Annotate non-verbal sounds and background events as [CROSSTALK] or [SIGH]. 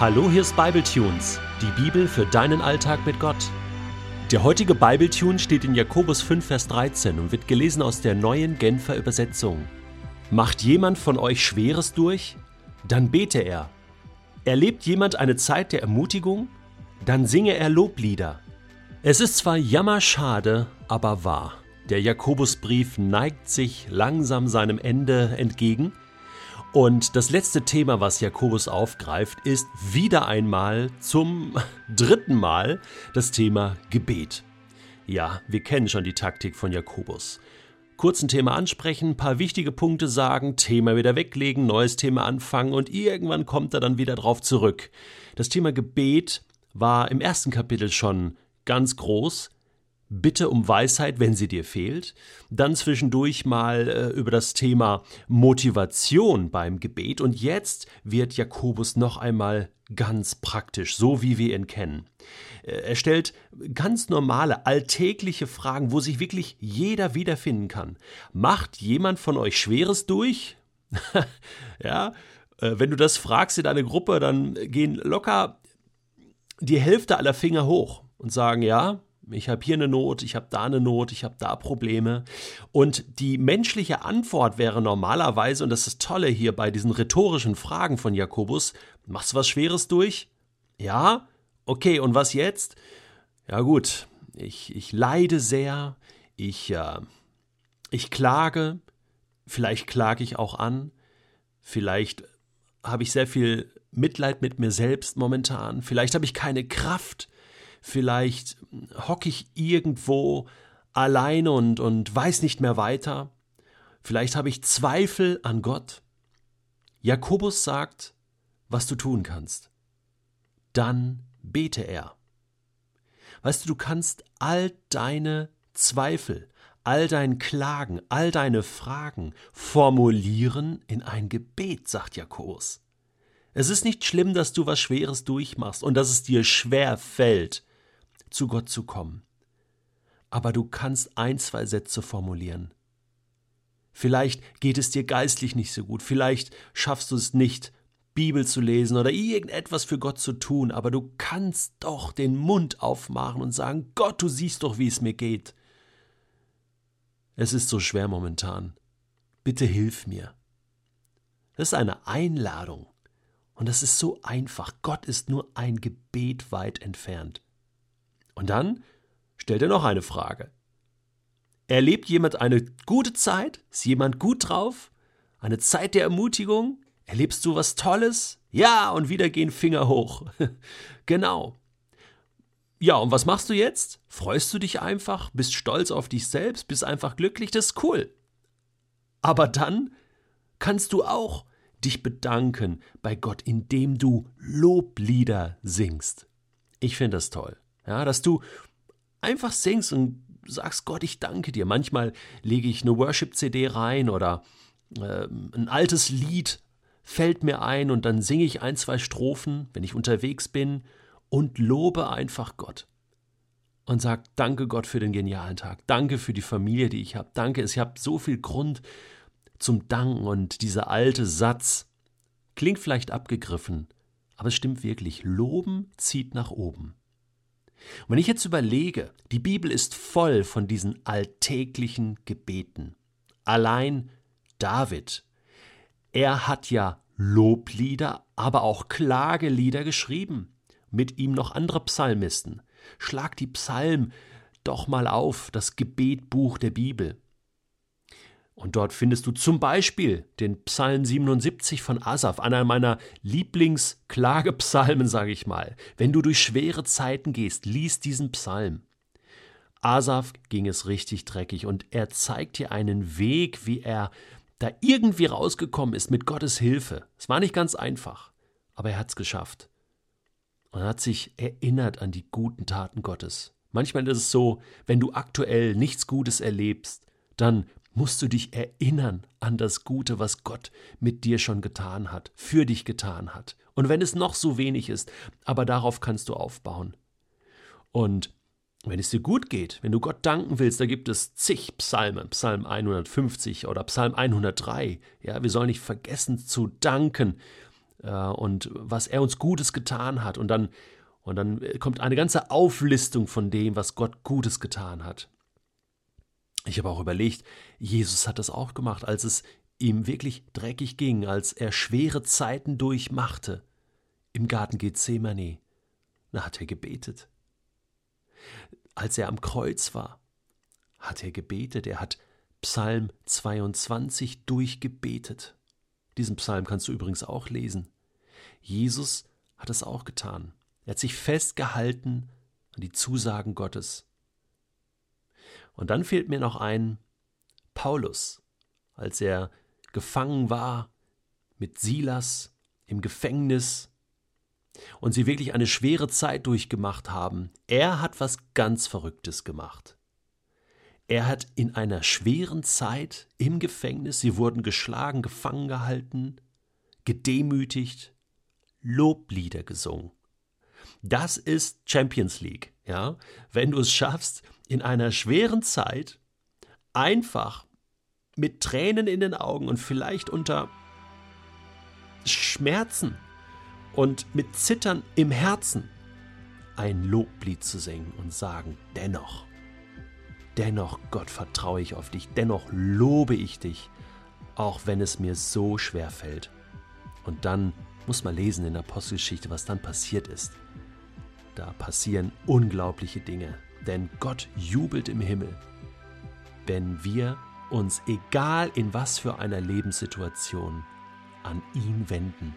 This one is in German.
Hallo, hier ist Bibletunes, die Bibel für deinen Alltag mit Gott. Der heutige Bibletune steht in Jakobus 5, Vers 13 und wird gelesen aus der neuen Genfer Übersetzung. Macht jemand von euch Schweres durch? Dann bete er. Erlebt jemand eine Zeit der Ermutigung? Dann singe er Loblieder. Es ist zwar jammerschade, aber wahr. Der Jakobusbrief neigt sich langsam seinem Ende entgegen und das letzte Thema, was Jakobus aufgreift, ist wieder einmal zum [LAUGHS] dritten Mal das Thema Gebet. Ja, wir kennen schon die Taktik von Jakobus. Kurz ein Thema ansprechen, paar wichtige Punkte sagen, Thema wieder weglegen, neues Thema anfangen und irgendwann kommt er dann wieder drauf zurück. Das Thema Gebet war im ersten Kapitel schon ganz groß, Bitte um Weisheit, wenn sie dir fehlt. Dann zwischendurch mal äh, über das Thema Motivation beim Gebet. Und jetzt wird Jakobus noch einmal ganz praktisch, so wie wir ihn kennen. Äh, er stellt ganz normale, alltägliche Fragen, wo sich wirklich jeder wiederfinden kann. Macht jemand von euch Schweres durch? [LAUGHS] ja, äh, wenn du das fragst in deine Gruppe, dann gehen locker die Hälfte aller Finger hoch und sagen, ja, ich habe hier eine Not, ich habe da eine Not, ich habe da Probleme. Und die menschliche Antwort wäre normalerweise, und das ist das Tolle hier bei diesen rhetorischen Fragen von Jakobus, machst du was Schweres durch? Ja? Okay, und was jetzt? Ja gut, ich, ich leide sehr, ich, äh, ich klage, vielleicht klage ich auch an, vielleicht habe ich sehr viel Mitleid mit mir selbst momentan, vielleicht habe ich keine Kraft, vielleicht hocke ich irgendwo allein und, und weiß nicht mehr weiter, vielleicht habe ich Zweifel an Gott. Jakobus sagt, was du tun kannst. Dann bete er. Weißt du, du kannst all deine Zweifel, all dein Klagen, all deine Fragen formulieren in ein Gebet, sagt Jakobus. Es ist nicht schlimm, dass du was Schweres durchmachst und dass es dir schwer fällt, zu Gott zu kommen. Aber du kannst ein, zwei Sätze formulieren. Vielleicht geht es dir geistlich nicht so gut, vielleicht schaffst du es nicht, Bibel zu lesen oder irgendetwas für Gott zu tun, aber du kannst doch den Mund aufmachen und sagen, Gott, du siehst doch, wie es mir geht. Es ist so schwer momentan. Bitte hilf mir. Das ist eine Einladung. Und das ist so einfach. Gott ist nur ein Gebet weit entfernt. Und dann stellt er noch eine Frage. Erlebt jemand eine gute Zeit? Ist jemand gut drauf? Eine Zeit der Ermutigung? Erlebst du was Tolles? Ja, und wieder gehen Finger hoch. [LAUGHS] genau. Ja, und was machst du jetzt? Freust du dich einfach? Bist stolz auf dich selbst? Bist einfach glücklich? Das ist cool. Aber dann kannst du auch dich bedanken bei Gott, indem du Loblieder singst. Ich finde das toll. Ja, dass du einfach singst und sagst, Gott, ich danke dir. Manchmal lege ich eine Worship-CD rein oder äh, ein altes Lied fällt mir ein und dann singe ich ein, zwei Strophen, wenn ich unterwegs bin und lobe einfach Gott. Und sag Danke Gott für den genialen Tag. Danke für die Familie, die ich habe. Danke, ich habe so viel Grund zum Danken. Und dieser alte Satz klingt vielleicht abgegriffen, aber es stimmt wirklich. Loben zieht nach oben. Und wenn ich jetzt überlege, die Bibel ist voll von diesen alltäglichen Gebeten. Allein David, er hat ja Loblieder, aber auch Klagelieder geschrieben. Mit ihm noch andere Psalmisten. Schlag die Psalmen doch mal auf, das Gebetbuch der Bibel. Und dort findest du zum Beispiel den Psalm 77 von Asaf, einer meiner Lieblingsklagepsalmen, sage ich mal. Wenn du durch schwere Zeiten gehst, lies diesen Psalm. Asaf ging es richtig dreckig und er zeigt dir einen Weg, wie er da irgendwie rausgekommen ist mit Gottes Hilfe. Es war nicht ganz einfach, aber er hat es geschafft. Und hat sich erinnert an die guten Taten Gottes. Manchmal ist es so, wenn du aktuell nichts Gutes erlebst, dann musst du dich erinnern an das Gute, was Gott mit dir schon getan hat, für dich getan hat. Und wenn es noch so wenig ist, aber darauf kannst du aufbauen. Und wenn es dir gut geht, wenn du Gott danken willst, da gibt es zig Psalme, Psalm 150 oder Psalm 103. Ja, wir sollen nicht vergessen zu danken. äh, und was er uns Gutes getan hat. Und dann, und dann kommt eine ganze Auflistung von dem, was Gott Gutes getan hat. Ich habe auch überlegt, Jesus hat das auch gemacht, als es ihm wirklich dreckig ging, als er schwere Zeiten durchmachte im Garten Gethsemane. Da hat er gebetet. Als er am Kreuz war, hat er gebetet. Er hat Psalm 22 durchgebetet. Diesen Psalm kannst du übrigens auch lesen. Jesus hat es auch getan. Er hat sich festgehalten an die Zusagen Gottes. Und dann fehlt mir noch ein Paulus, als er gefangen war mit Silas im Gefängnis und sie wirklich eine schwere Zeit durchgemacht haben. Er hat was ganz Verrücktes gemacht. Er hat in einer schweren Zeit im Gefängnis, sie wurden geschlagen, gefangen gehalten, gedemütigt, Loblieder gesungen. Das ist Champions League, ja? Wenn du es schaffst, in einer schweren Zeit einfach mit Tränen in den Augen und vielleicht unter Schmerzen und mit Zittern im Herzen ein Loblied zu singen und sagen, dennoch, dennoch, Gott, vertraue ich auf dich, dennoch lobe ich dich, auch wenn es mir so schwer fällt. Und dann muss man lesen in der Apostelgeschichte, was dann passiert ist. Da passieren unglaubliche Dinge, denn Gott jubelt im Himmel, wenn wir uns, egal in was für einer Lebenssituation, an ihn wenden